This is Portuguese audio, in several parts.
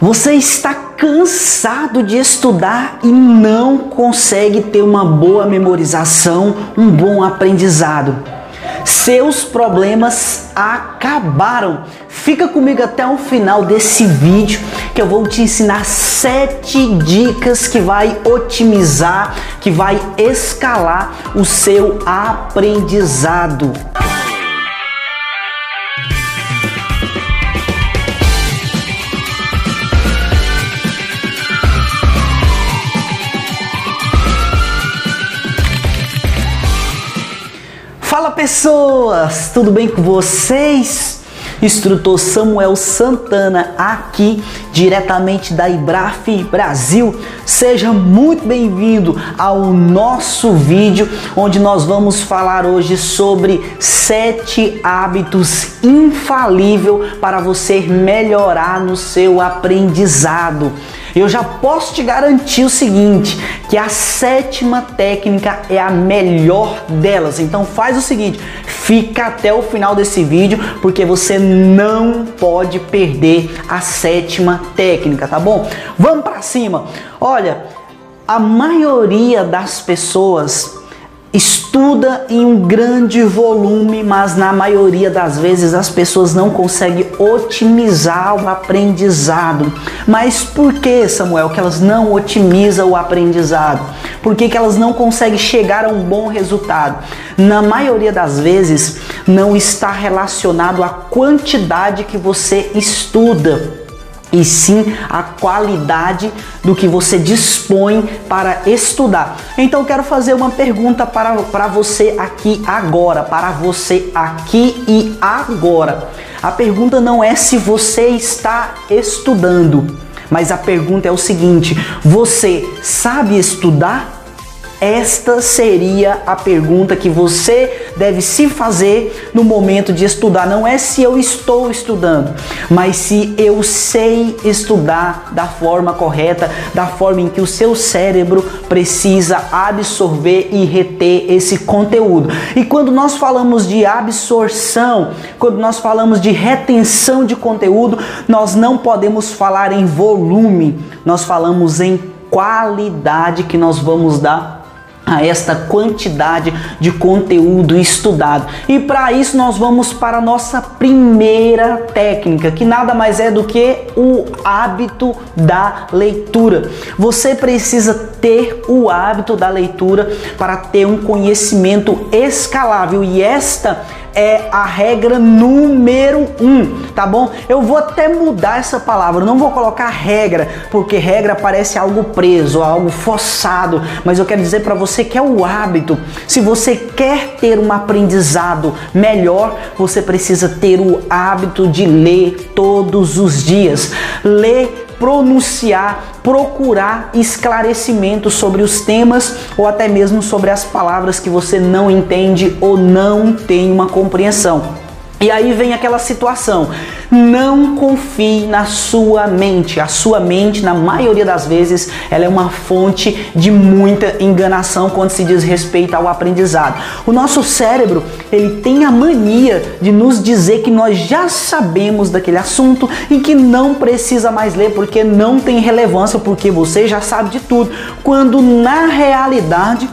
Você está cansado de estudar e não consegue ter uma boa memorização, um bom aprendizado. Seus problemas acabaram. Fica comigo até o final desse vídeo que eu vou te ensinar sete dicas que vai otimizar, que vai escalar o seu aprendizado. Pessoas, tudo bem com vocês? Instrutor Samuel Santana aqui diretamente da Ibraf Brasil. Seja muito bem-vindo ao nosso vídeo onde nós vamos falar hoje sobre sete hábitos infalível para você melhorar no seu aprendizado. Eu já posso te garantir o seguinte, que a sétima técnica é a melhor delas. Então faz o seguinte, fica até o final desse vídeo, porque você não pode perder a sétima técnica, tá bom? Vamos para cima. Olha, a maioria das pessoas estuda em um grande volume, mas na maioria das vezes as pessoas não conseguem otimizar o aprendizado. Mas por que, Samuel, que elas não otimizam o aprendizado? Por que, que elas não conseguem chegar a um bom resultado? Na maioria das vezes não está relacionado à quantidade que você estuda e sim a qualidade do que você dispõe para estudar. Então quero fazer uma pergunta para, para você aqui agora, para você aqui e agora. A pergunta não é se você está estudando, mas a pergunta é o seguinte: você sabe estudar? Esta seria a pergunta que você deve se fazer no momento de estudar. Não é se eu estou estudando, mas se eu sei estudar da forma correta, da forma em que o seu cérebro precisa absorver e reter esse conteúdo. E quando nós falamos de absorção, quando nós falamos de retenção de conteúdo, nós não podemos falar em volume, nós falamos em qualidade que nós vamos dar a esta quantidade de conteúdo estudado. E para isso nós vamos para a nossa primeira técnica, que nada mais é do que o hábito da leitura. Você precisa ter o hábito da leitura para ter um conhecimento escalável e esta é a regra número um, tá bom? Eu vou até mudar essa palavra, não vou colocar regra, porque regra parece algo preso, algo forçado, mas eu quero dizer para você que é o hábito. Se você quer ter um aprendizado melhor, você precisa ter o hábito de ler todos os dias. Ler pronunciar, procurar esclarecimento sobre os temas ou até mesmo sobre as palavras que você não entende ou não tem uma compreensão. E aí vem aquela situação. Não confie na sua mente. A sua mente, na maioria das vezes, ela é uma fonte de muita enganação quando se diz respeito ao aprendizado. O nosso cérebro, ele tem a mania de nos dizer que nós já sabemos daquele assunto e que não precisa mais ler porque não tem relevância, porque você já sabe de tudo. Quando na realidade,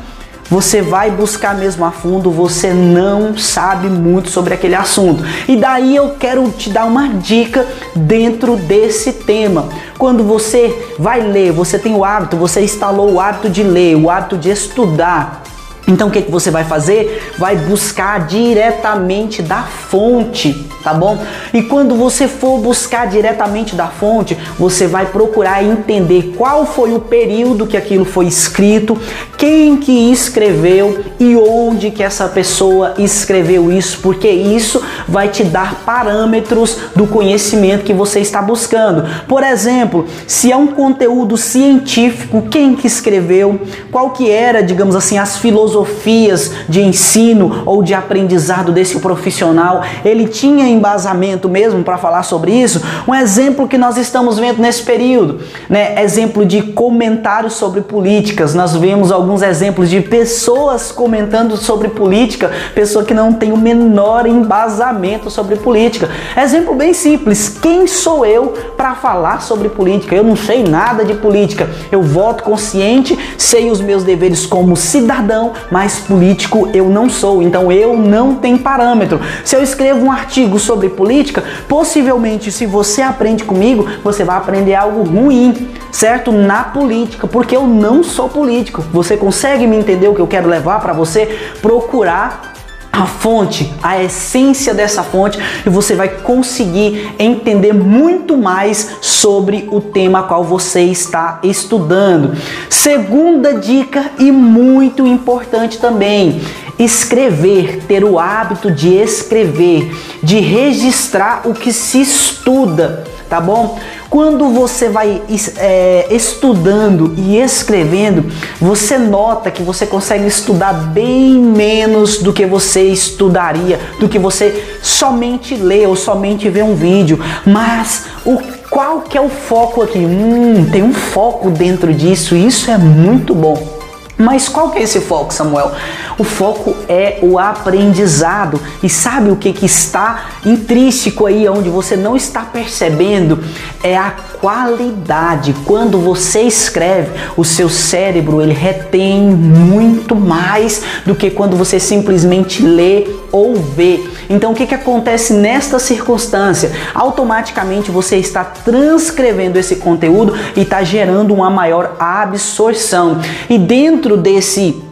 você vai buscar mesmo a fundo, você não sabe muito sobre aquele assunto. E daí eu quero te dar uma dica dentro desse tema. Quando você vai ler, você tem o hábito, você instalou o hábito de ler, o hábito de estudar. Então o que, que você vai fazer? Vai buscar diretamente da fonte tá bom? E quando você for buscar diretamente da fonte, você vai procurar entender qual foi o período que aquilo foi escrito, quem que escreveu e onde que essa pessoa escreveu isso, porque isso vai te dar parâmetros do conhecimento que você está buscando. Por exemplo, se é um conteúdo científico, quem que escreveu, qual que era, digamos assim, as filosofias de ensino ou de aprendizado desse profissional, ele tinha embasamento mesmo para falar sobre isso, um exemplo que nós estamos vendo nesse período, né? Exemplo de comentários sobre políticas. Nós vemos alguns exemplos de pessoas comentando sobre política, pessoa que não tem o menor embasamento sobre política. Exemplo bem simples: quem sou eu para falar sobre política? Eu não sei nada de política. Eu voto consciente, sei os meus deveres como cidadão, mas político eu não sou. Então eu não tenho parâmetro. Se eu escrevo um artigo sobre política, possivelmente se você aprende comigo, você vai aprender algo ruim, certo? Na política, porque eu não sou político. Você consegue me entender o que eu quero levar para você procurar a fonte, a essência dessa fonte e você vai conseguir entender muito mais sobre o tema qual você está estudando. Segunda dica e muito importante também, escrever, ter o hábito de escrever, de registrar o que se estuda, tá bom? Quando você vai é, estudando e escrevendo, você nota que você consegue estudar bem menos do que você estudaria, do que você somente lê ou somente vê um vídeo. Mas o qual que é o foco aqui? Hum, tem um foco dentro disso, isso é muito bom. Mas qual que é esse foco, Samuel? O foco é o aprendizado. E sabe o que, que está intrínseco aí, onde você não está percebendo? É a qualidade. Quando você escreve, o seu cérebro ele retém muito mais do que quando você simplesmente lê ou vê. Então o que, que acontece nesta circunstância? Automaticamente você está transcrevendo esse conteúdo e está gerando uma maior absorção. E dentro desse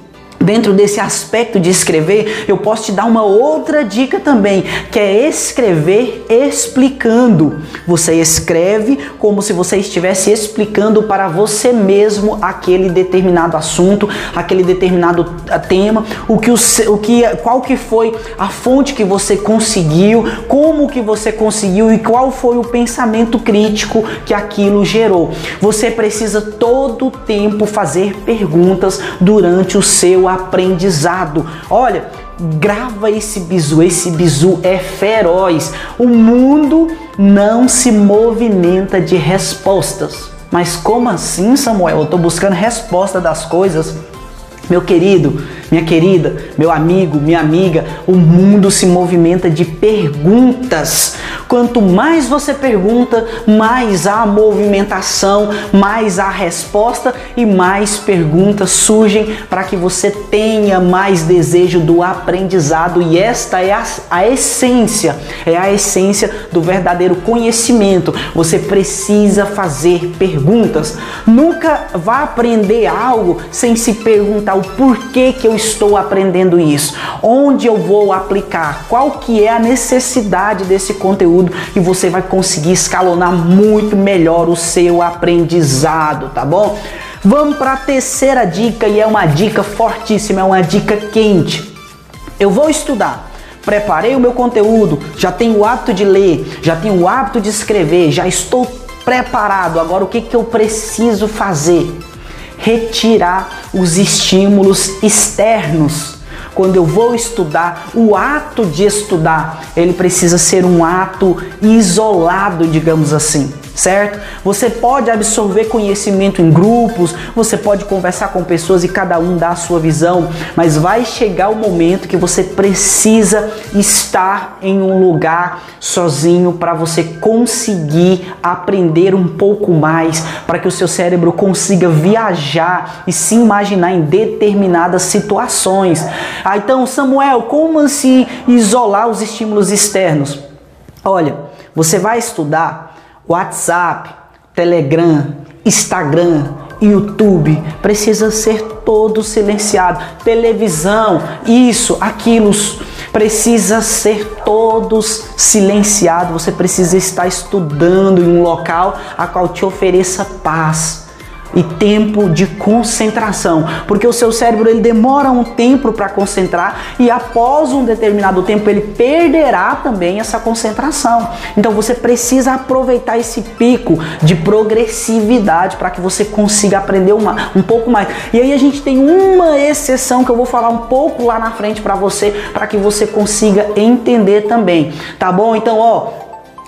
dentro desse aspecto de escrever, eu posso te dar uma outra dica também, que é escrever explicando. Você escreve como se você estivesse explicando para você mesmo aquele determinado assunto, aquele determinado ah, tema, o que o, o que qual que foi a fonte que você conseguiu, como que você conseguiu e qual foi o pensamento crítico que aquilo gerou. Você precisa todo o tempo fazer perguntas durante o seu aprendizado. Olha, grava esse bizu, esse bizu é feroz. O mundo não se movimenta de respostas. Mas como assim, Samuel? Eu estou buscando resposta das coisas. Meu querido, minha querida, meu amigo, minha amiga, o mundo se movimenta de perguntas. Quanto mais você pergunta, mais há movimentação, mais há resposta e mais perguntas surgem para que você tenha mais desejo do aprendizado. E esta é a, a essência, é a essência do verdadeiro conhecimento. Você precisa fazer perguntas. Nunca vá aprender algo sem se perguntar o porquê que eu estou aprendendo isso, onde eu vou aplicar, qual que é a necessidade desse conteúdo e você vai conseguir escalonar muito melhor o seu aprendizado, tá bom? Vamos para a terceira dica e é uma dica fortíssima, é uma dica quente. Eu vou estudar preparei o meu conteúdo, já tenho o hábito de ler, já tenho o hábito de escrever, já estou preparado. Agora o que, que eu preciso fazer? Retirar os estímulos externos. Quando eu vou estudar, o ato de estudar, ele precisa ser um ato isolado, digamos assim certo? Você pode absorver conhecimento em grupos, você pode conversar com pessoas e cada um dá a sua visão, mas vai chegar o momento que você precisa estar em um lugar sozinho para você conseguir aprender um pouco mais, para que o seu cérebro consiga viajar e se imaginar em determinadas situações. Ah, então, Samuel, como assim isolar os estímulos externos? Olha, você vai estudar WhatsApp, Telegram, Instagram, YouTube precisa ser todo silenciado. Televisão, isso, aquilo precisa ser todos silenciado. Você precisa estar estudando em um local a qual te ofereça paz. E tempo de concentração, porque o seu cérebro ele demora um tempo para concentrar e após um determinado tempo ele perderá também essa concentração. Então você precisa aproveitar esse pico de progressividade para que você consiga aprender uma, um pouco mais. E aí a gente tem uma exceção que eu vou falar um pouco lá na frente para você, para que você consiga entender também, tá bom? Então, ó,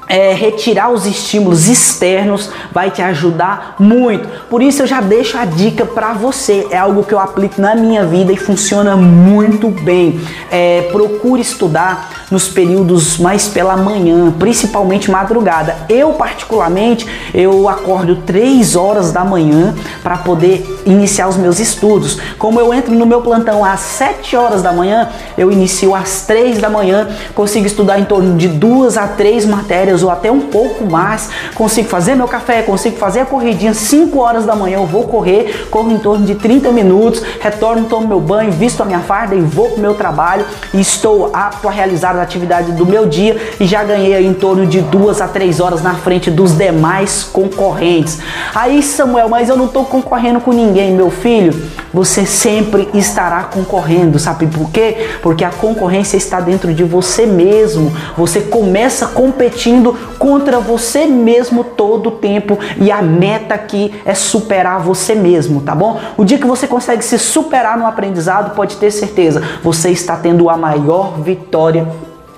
é, retirar os estímulos externos vai te ajudar muito. Por isso eu já deixo a dica para você. É algo que eu aplico na minha vida e funciona muito bem. É, procure estudar nos períodos mais pela manhã, principalmente madrugada. Eu particularmente eu acordo 3 horas da manhã para poder iniciar os meus estudos. Como eu entro no meu plantão às 7 horas da manhã, eu inicio às 3 da manhã, consigo estudar em torno de duas a três matérias ou até um pouco mais. Consigo fazer meu café, consigo fazer a corridinha 5 horas da manhã, eu vou correr, corro em torno de 30 minutos, retorno, tomo meu banho, visto a minha farda e vou para o meu trabalho e estou apto a realizar as atividades do meu dia e já ganhei em torno de duas a três horas na frente dos demais concorrentes. Aí Samuel, mas eu não estou concorrendo com ninguém, meu filho. Você sempre estará concorrendo, sabe por quê? Porque a concorrência está dentro de você mesmo. Você começa competindo contra você mesmo todo o tempo e a meta aqui é superar você mesmo, tá bom? O dia que você consegue se superar no aprendizado, pode ter certeza, você está tendo a maior vitória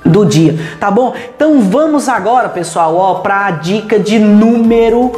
do dia, tá bom? Então vamos agora, pessoal, ó, para a dica de número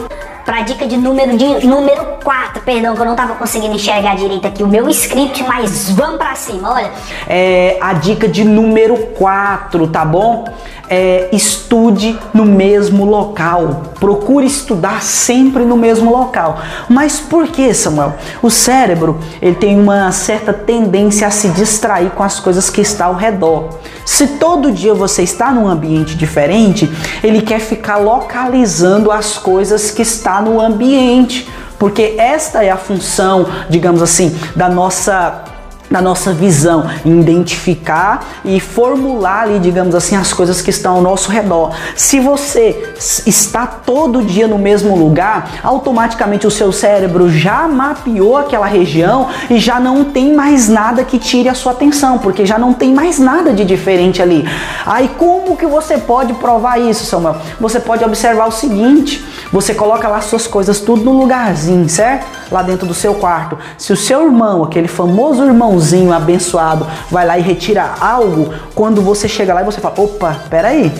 para dica de número de número 4, perdão, que eu não tava conseguindo enxergar direito aqui o meu script, mas vamos para cima, olha. É a dica de número 4, tá bom? é, estude no mesmo local. Procure estudar sempre no mesmo local. Mas por que, Samuel? O cérebro ele tem uma certa tendência a se distrair com as coisas que estão ao redor. Se todo dia você está num ambiente diferente, ele quer ficar localizando as coisas que está no ambiente, porque esta é a função, digamos assim, da nossa da nossa visão, identificar e formular ali, digamos assim, as coisas que estão ao nosso redor. Se você está todo dia no mesmo lugar, automaticamente o seu cérebro já mapeou aquela região e já não tem mais nada que tire a sua atenção, porque já não tem mais nada de diferente ali. Aí como que você pode provar isso, Samuel? Você pode observar o seguinte, você coloca lá suas coisas tudo no lugarzinho, certo? Lá dentro do seu quarto. Se o seu irmão, aquele famoso irmãozinho abençoado, vai lá e retira algo, quando você chega lá e você fala: opa, peraí,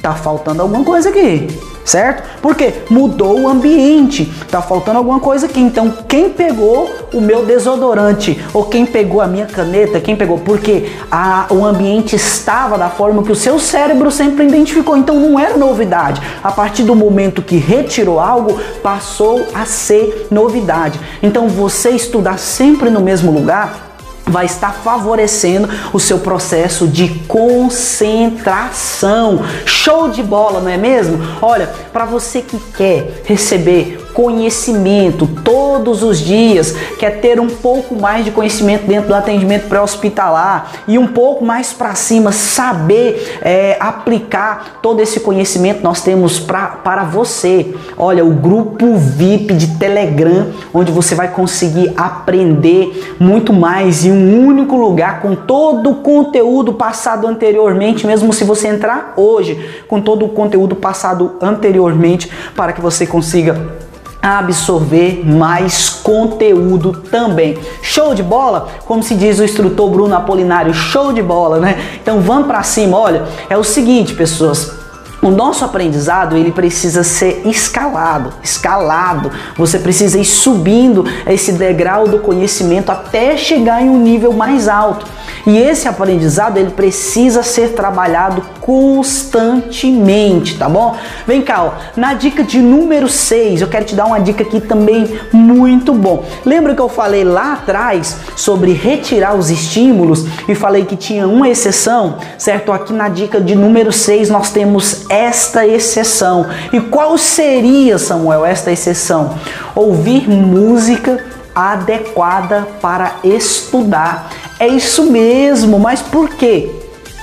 tá faltando alguma coisa aqui certo? Porque mudou o ambiente, tá faltando alguma coisa aqui. Então, quem pegou o meu desodorante ou quem pegou a minha caneta, quem pegou? Porque a, o ambiente estava da forma que o seu cérebro sempre identificou. Então, não era novidade. A partir do momento que retirou algo, passou a ser novidade. Então, você estudar sempre no mesmo lugar vai estar favorecendo o seu processo de concentração. Show de bola, não é mesmo? Olha, para você que quer receber conhecimento todos os dias, quer ter um pouco mais de conhecimento dentro do atendimento pré-hospitalar e um pouco mais para cima, saber é, aplicar todo esse conhecimento, nós temos pra, para você. Olha, o grupo VIP de Telegram, onde você vai conseguir aprender muito mais em um único lugar, com todo o conteúdo passado anteriormente, mesmo se você entrar hoje, com todo o conteúdo passado anteriormente, para que você consiga absorver mais conteúdo também. Show de bola? Como se diz o instrutor Bruno Apolinário, show de bola, né? Então vamos para cima. Olha, é o seguinte, pessoas, o nosso aprendizado ele precisa ser escalado, escalado. Você precisa ir subindo esse degrau do conhecimento até chegar em um nível mais alto. E esse aprendizado ele precisa ser trabalhado constantemente, tá bom? Vem cá, ó, na dica de número 6, eu quero te dar uma dica aqui também muito bom. Lembra que eu falei lá atrás sobre retirar os estímulos e falei que tinha uma exceção, certo? Aqui na dica de número 6 nós temos esta exceção. E qual seria, Samuel, esta exceção? Ouvir música adequada para estudar. É isso mesmo, mas por quê?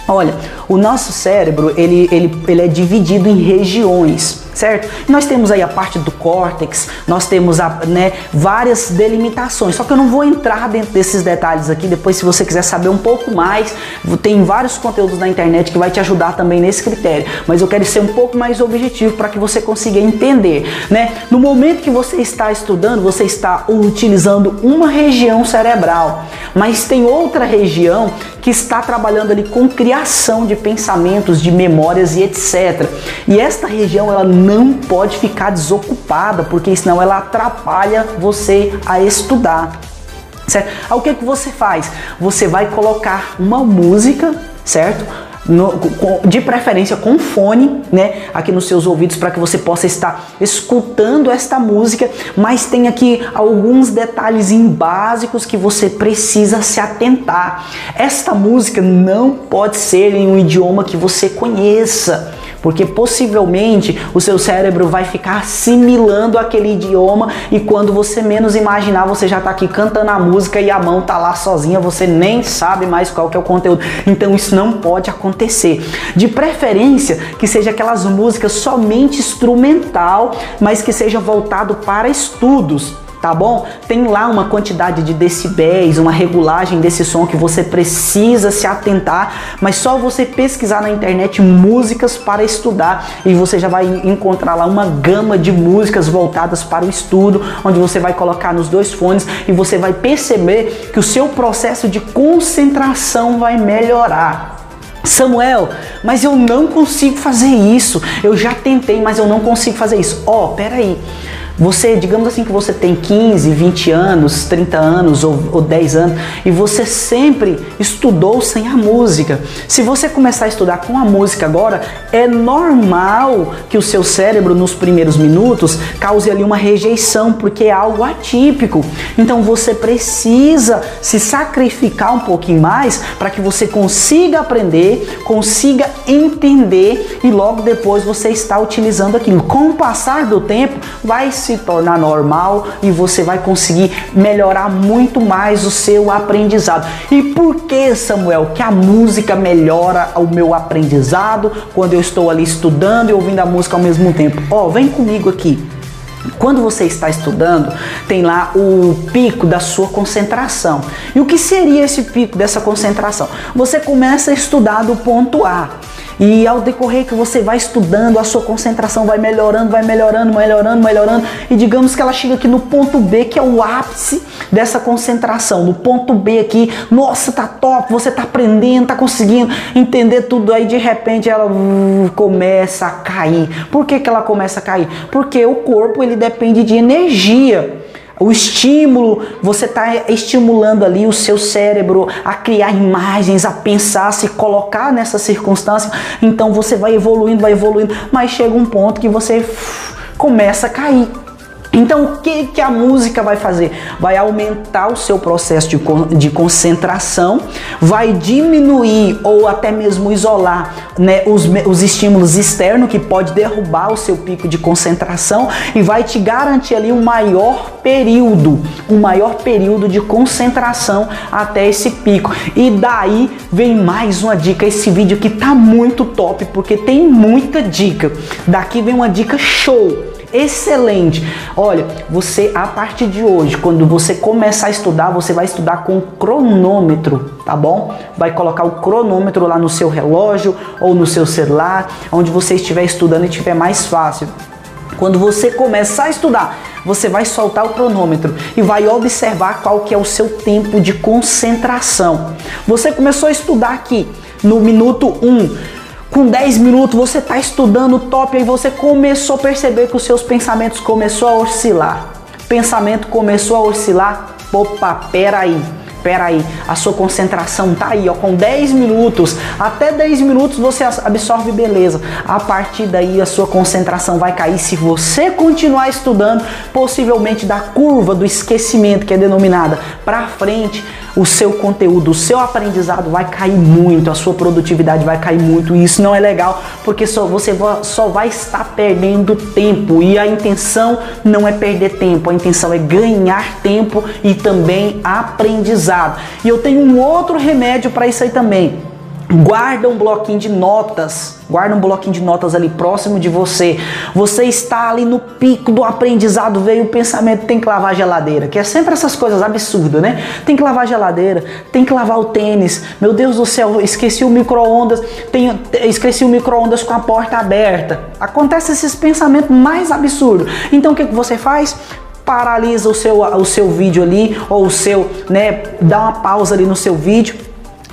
Olha, o nosso cérebro ele, ele, ele é dividido em regiões. Certo? Nós temos aí a parte do córtex, nós temos a, né, várias delimitações, só que eu não vou entrar dentro desses detalhes aqui, depois se você quiser saber um pouco mais, tem vários conteúdos na internet que vai te ajudar também nesse critério, mas eu quero ser um pouco mais objetivo para que você consiga entender, né? No momento que você está estudando, você está utilizando uma região cerebral, mas tem outra região que está trabalhando ali com criação de pensamentos, de memórias e etc. E esta região ela não pode ficar desocupada, porque senão ela atrapalha você a estudar. Certo? o que, que você faz? Você vai colocar uma música, certo? no, com, de preferência com fone, né, aqui nos seus ouvidos para que você possa estar escutando esta música, mas tem aqui alguns detalhes básicos que você precisa se atentar. Esta música não pode ser em um idioma que você conheça porque possivelmente o seu cérebro vai ficar assimilando aquele idioma e quando você menos imaginar, você já está aqui cantando a música e a mão tá lá sozinha, você nem sabe mais qual que é o conteúdo. Então isso não pode acontecer. De preferência que seja aquelas músicas somente instrumental, mas que seja voltado para estudos tá bom? Tem lá uma quantidade de decibéis, uma regulagem desse som que você precisa se atentar, mas só você pesquisar na internet músicas para estudar e você já vai encontrar lá uma gama de músicas voltadas para o estudo, onde você vai colocar nos dois fones e você vai perceber que o seu processo de concentração vai melhorar. Samuel, mas eu não consigo fazer isso. Eu já tentei, mas eu não consigo fazer isso. Ó, oh, peraí. Você, digamos assim que você tem 15, 20 anos, 30 anos ou, ou 10 anos e você sempre estudou sem a música. Se você começar a estudar com a música agora, é normal que o seu cérebro nos primeiros minutos cause ali uma rejeição, porque é algo atípico. Então você precisa se sacrificar um pouquinho mais para que você consiga aprender, consiga entender e logo depois você está utilizando aquilo. Com o passar do tempo, vai se se tornar normal e você vai conseguir melhorar muito mais o seu aprendizado. E por que, Samuel, que a música melhora o meu aprendizado quando eu estou ali estudando e ouvindo a música ao mesmo tempo? Ó, oh, vem comigo aqui. Quando você está estudando, tem lá o pico da sua concentração. E o que seria esse pico dessa concentração? Você começa a estudar do ponto A. E ao decorrer que você vai estudando, a sua concentração vai melhorando, vai melhorando, melhorando, melhorando. E digamos que ela chega aqui no ponto B, que é o ápice dessa concentração. No ponto B aqui, nossa, tá top, você tá aprendendo, tá conseguindo entender tudo. Aí de repente ela começa a cair. Por que, que ela começa a cair? Porque o corpo ele depende de energia. O estímulo, você está estimulando ali o seu cérebro a criar imagens, a pensar, a se colocar nessa circunstância. Então você vai evoluindo, vai evoluindo, mas chega um ponto que você começa a cair. Então, o que, que a música vai fazer? Vai aumentar o seu processo de, de concentração, vai diminuir ou até mesmo isolar né, os, os estímulos externos que pode derrubar o seu pico de concentração e vai te garantir ali um maior período, um maior período de concentração até esse pico. E daí vem mais uma dica. Esse vídeo aqui tá muito top porque tem muita dica. Daqui vem uma dica show excelente. Olha, você a partir de hoje, quando você começar a estudar, você vai estudar com cronômetro, tá bom? Vai colocar o cronômetro lá no seu relógio ou no seu celular, onde você estiver estudando e tiver mais fácil. Quando você começar a estudar, você vai soltar o cronômetro e vai observar qual que é o seu tempo de concentração. Você começou a estudar aqui no minuto 1. Um, com 10 minutos você está estudando top e você começou a perceber que os seus pensamentos começou a oscilar. Pensamento começou a oscilar. Opa, peraí. Peraí, a sua concentração tá aí, ó, com 10 minutos, até 10 minutos você absorve beleza. A partir daí a sua concentração vai cair se você continuar estudando, possivelmente da curva do esquecimento que é denominada para frente, o seu conteúdo, o seu aprendizado vai cair muito, a sua produtividade vai cair muito. E isso não é legal, porque só, você só vai estar perdendo tempo. E a intenção não é perder tempo, a intenção é ganhar tempo e também aprendizado. E eu tenho um outro remédio para isso aí também. Guarda um bloquinho de notas, guarda um bloquinho de notas ali próximo de você. Você está ali no pico do aprendizado, veio o pensamento, tem que lavar a geladeira, que é sempre essas coisas absurdas, né? Tem que lavar a geladeira, tem que lavar o tênis. Meu Deus do céu, esqueci o micro-ondas, esqueci o micro-ondas com a porta aberta. Acontece esses pensamentos mais absurdos. Então o que, que você faz? Paralisa o seu, o seu vídeo ali, ou o seu, né? Dá uma pausa ali no seu vídeo,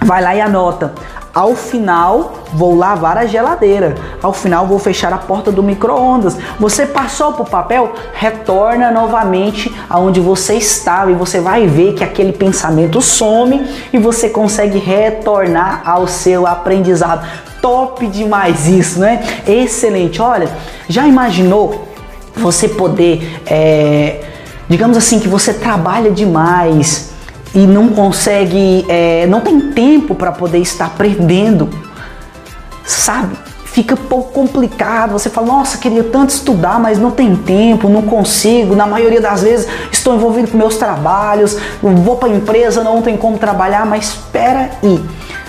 vai lá e anota ao final, vou lavar a geladeira. Ao final, vou fechar a porta do micro-ondas. Você passou para o papel? Retorna novamente aonde você estava e você vai ver que aquele pensamento some e você consegue retornar ao seu aprendizado. Top demais isso, né? Excelente. Olha, já imaginou você poder, é, digamos assim, que você trabalha demais e não consegue, é, não tem tempo para poder estar aprendendo, sabe? Fica pouco complicado. Você fala, nossa, queria tanto estudar, mas não tem tempo, não consigo. Na maioria das vezes estou envolvido com meus trabalhos, vou para a empresa, não tem como trabalhar, mas espera aí.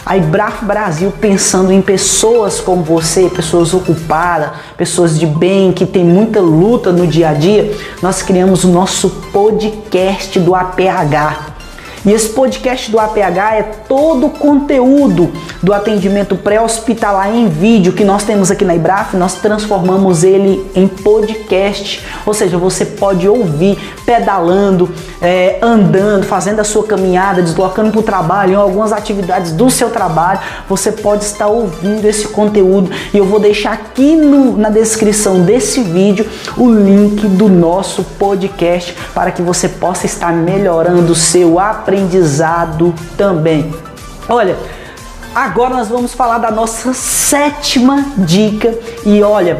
A Ibraf Brasil pensando em pessoas como você, pessoas ocupadas, pessoas de bem, que tem muita luta no dia a dia, nós criamos o nosso podcast do APH. E esse podcast do APH é todo o conteúdo do atendimento pré-hospitalar em vídeo que nós temos aqui na Ibraf, nós transformamos ele em podcast, ou seja, você pode ouvir pedalando, é, andando, fazendo a sua caminhada, deslocando para o trabalho, em algumas atividades do seu trabalho, você pode estar ouvindo esse conteúdo. E eu vou deixar aqui no, na descrição desse vídeo o link do nosso podcast para que você possa estar melhorando o seu aprendizado aprendizado também. Olha, agora nós vamos falar da nossa sétima dica e olha,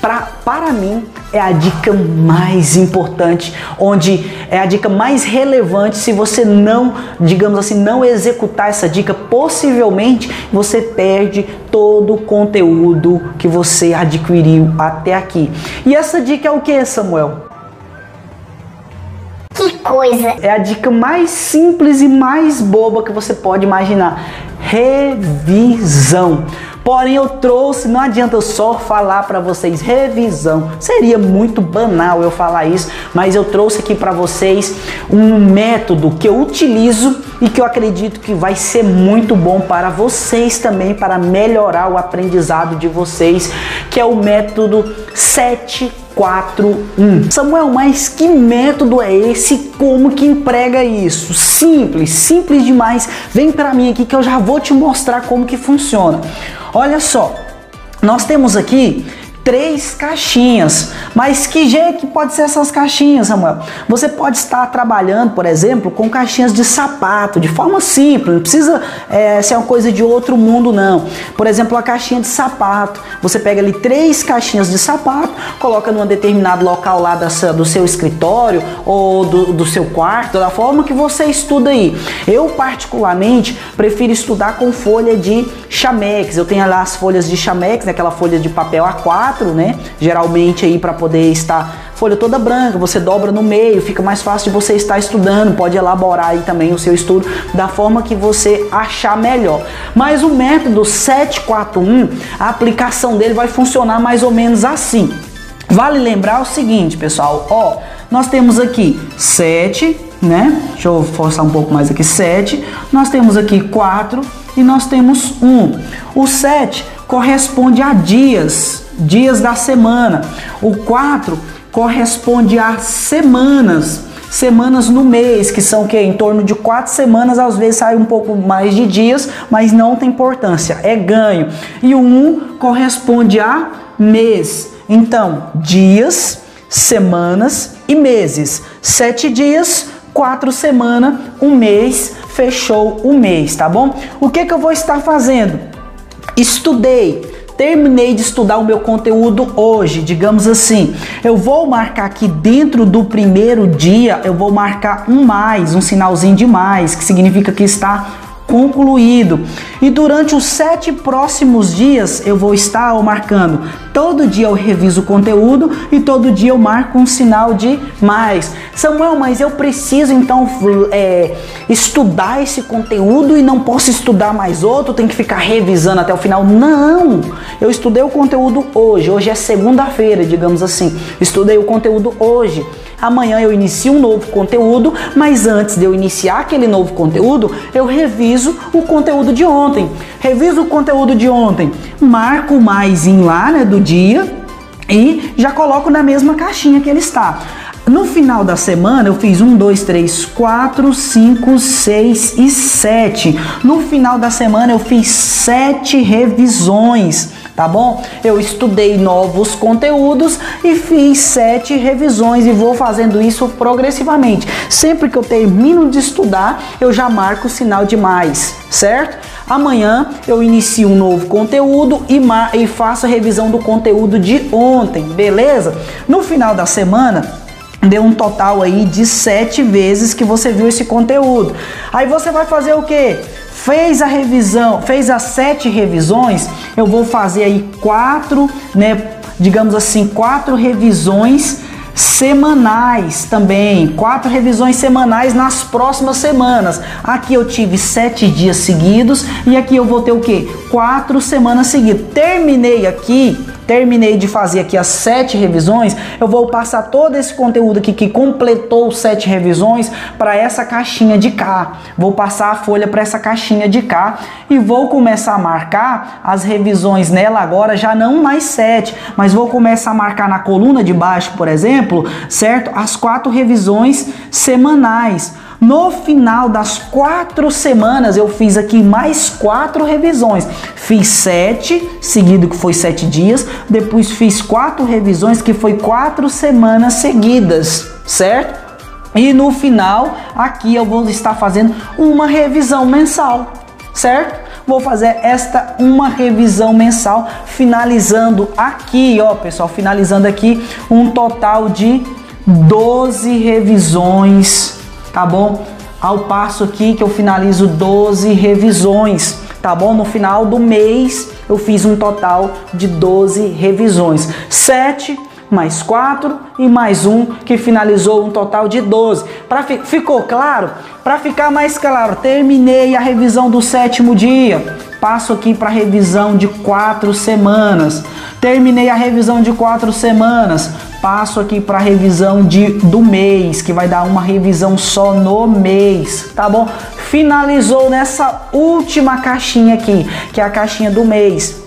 pra, para mim é a dica mais importante, onde é a dica mais relevante. Se você não, digamos assim, não executar essa dica, possivelmente você perde todo o conteúdo que você adquiriu até aqui. E essa dica é o que, Samuel? Que coisa! É a dica mais simples e mais boba que você pode imaginar. Revisão. Porém, eu trouxe, não adianta eu só falar para vocês revisão. Seria muito banal eu falar isso, mas eu trouxe aqui para vocês um método que eu utilizo e que eu acredito que vai ser muito bom para vocês também para melhorar o aprendizado de vocês, que é o método 7 4, 1. Samuel, mas que método é esse? Como que emprega isso? Simples, simples demais. Vem para mim aqui que eu já vou te mostrar como que funciona. Olha só, nós temos aqui três caixinhas. Mas que jeito que pode ser essas caixinhas, Samuel? Você pode estar trabalhando, por exemplo, com caixinhas de sapato, de forma simples, não precisa é, ser uma coisa de outro mundo, não. Por exemplo, a caixinha de sapato. Você pega ali três caixinhas de sapato, coloca num determinado local lá dessa, do seu escritório ou do, do seu quarto, da forma que você estuda aí. Eu, particularmente, prefiro estudar com folha de chamex. Eu tenho lá as folhas de chamex, né, aquela folha de papel A4 né? Geralmente aí para poder estar folha toda branca, você dobra no meio, fica mais fácil de você estar estudando, pode elaborar aí também o seu estudo da forma que você achar melhor. Mas o método 741, a aplicação dele vai funcionar mais ou menos assim. Vale lembrar o seguinte, pessoal, ó, nós temos aqui 7, né? Deixa eu forçar um pouco mais aqui, 7. Nós temos aqui 4 e nós temos 1. O 7 corresponde a dias, dias da semana. O 4 corresponde a semanas, semanas no mês, que são que em torno de quatro semanas, às vezes sai um pouco mais de dias, mas não tem importância, é ganho. E o 1 corresponde a mês. Então, dias, semanas e meses. Sete dias, quatro semanas, um mês, fechou o mês, tá bom? O que, que eu vou estar fazendo? Estudei. Terminei de estudar o meu conteúdo hoje, digamos assim, eu vou marcar aqui dentro do primeiro dia, eu vou marcar um mais, um sinalzinho de mais, que significa que está concluído. E durante os sete próximos dias eu vou estar marcando todo dia eu reviso o conteúdo e todo dia eu marco um sinal de mais. Samuel, mas eu preciso então é, estudar esse conteúdo e não posso estudar mais outro, tem que ficar revisando até o final. Não! Eu estudei o conteúdo hoje, hoje é segunda-feira, digamos assim. Estudei o conteúdo hoje. Amanhã eu inicio um novo conteúdo, mas antes de eu iniciar aquele novo conteúdo, eu reviso o conteúdo de ontem. Reviso o conteúdo de ontem, marco mais em lá, né, do dia e já coloco na mesma caixinha que ele está. No final da semana eu fiz um, dois, três, quatro, cinco, seis e sete. No final da semana eu fiz sete revisões tá bom? Eu estudei novos conteúdos e fiz sete revisões e vou fazendo isso progressivamente. Sempre que eu termino de estudar, eu já marco o sinal de mais, certo? Amanhã eu inicio um novo conteúdo e, e faço a revisão do conteúdo de ontem, beleza? No final da semana, deu um total aí de sete vezes que você viu esse conteúdo. Aí você vai fazer o que? Fez a revisão, fez as sete revisões, eu vou fazer aí quatro, né? Digamos assim, quatro revisões semanais também, quatro revisões semanais nas próximas semanas. Aqui eu tive sete dias seguidos e aqui eu vou ter o que? Quatro semanas seguidas. Terminei aqui terminei de fazer aqui as sete revisões, eu vou passar todo esse conteúdo aqui que completou sete revisões para essa caixinha de cá. Vou passar a folha para essa caixinha de cá e vou começar a marcar as revisões nela agora, já não mais sete, mas vou começar a marcar na coluna de baixo, por exemplo, certo? As quatro revisões semanais. No final das quatro semanas, eu fiz aqui mais quatro revisões. Fiz sete, seguido que foi sete dias. Depois fiz quatro revisões, que foi quatro semanas seguidas, certo? E no final, aqui eu vou estar fazendo uma revisão mensal, certo? Vou fazer esta uma revisão mensal, finalizando aqui, ó, pessoal, finalizando aqui um total de 12 revisões tá bom? Ao passo aqui que eu finalizo 12 revisões, tá bom? No final do mês eu fiz um total de 12 revisões. 7 mais 4 e mais um que finalizou um total de 12. Pra, ficou claro? Para ficar mais claro, terminei a revisão do sétimo dia. Passo aqui para revisão de quatro semanas. Terminei a revisão de quatro semanas passo aqui para revisão de, do mês, que vai dar uma revisão só no mês, tá bom? Finalizou nessa última caixinha aqui, que é a caixinha do mês.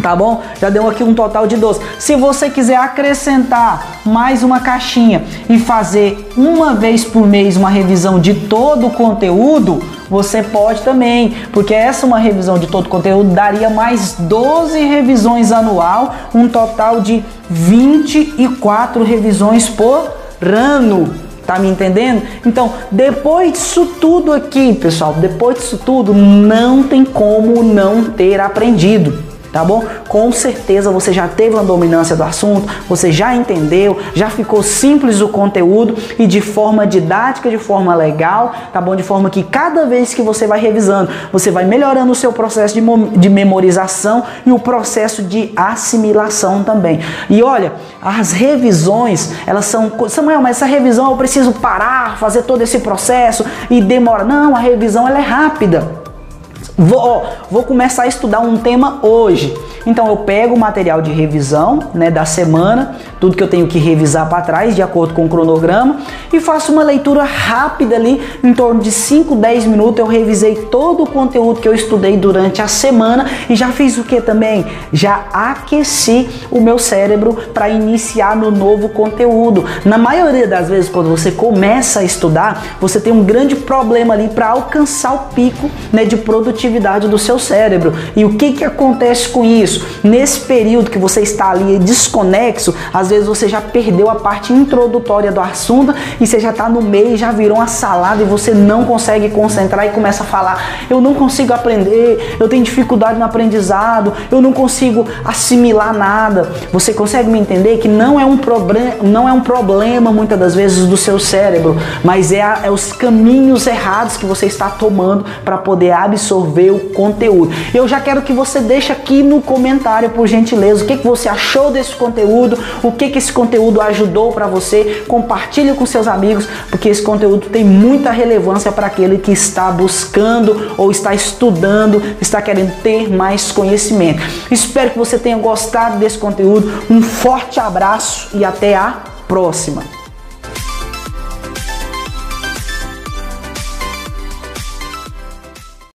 Tá bom? Já deu aqui um total de 12. Se você quiser acrescentar mais uma caixinha e fazer uma vez por mês uma revisão de todo o conteúdo, você pode também, porque essa uma revisão de todo o conteúdo daria mais 12 revisões anual, um total de 24 revisões por ano. Tá me entendendo? Então, depois disso tudo aqui, pessoal, depois disso tudo, não tem como não ter aprendido tá bom? Com certeza você já teve uma dominância do assunto, você já entendeu, já ficou simples o conteúdo e de forma didática, de forma legal, tá bom? De forma que cada vez que você vai revisando, você vai melhorando o seu processo de, de memorização e o processo de assimilação também. E olha, as revisões, elas são. Samuel, mas essa revisão eu preciso parar, fazer todo esse processo e demora. Não, a revisão ela é rápida. Vou, ó, vou começar a estudar um tema hoje. Então eu pego o material de revisão né, da semana, tudo que eu tenho que revisar para trás, de acordo com o cronograma, e faço uma leitura rápida ali, em torno de 5, 10 minutos. Eu revisei todo o conteúdo que eu estudei durante a semana e já fiz o que também? Já aqueci o meu cérebro para iniciar no novo conteúdo. Na maioria das vezes, quando você começa a estudar, você tem um grande problema ali para alcançar o pico né, de produtividade do seu cérebro. E o que, que acontece com isso? Isso, nesse período que você está ali desconexo, às vezes você já perdeu a parte introdutória do assunto e você já está no meio, já virou uma salada e você não consegue concentrar e começa a falar: eu não consigo aprender, eu tenho dificuldade no aprendizado, eu não consigo assimilar nada. Você consegue me entender que não é um problema, não é um problema muitas das vezes do seu cérebro, mas é, a, é os caminhos errados que você está tomando para poder absorver o conteúdo. Eu já quero que você deixe aqui no comentário comentário, por gentileza, o que, que você achou desse conteúdo, o que, que esse conteúdo ajudou para você. Compartilhe com seus amigos, porque esse conteúdo tem muita relevância para aquele que está buscando ou está estudando, está querendo ter mais conhecimento. Espero que você tenha gostado desse conteúdo. Um forte abraço e até a próxima.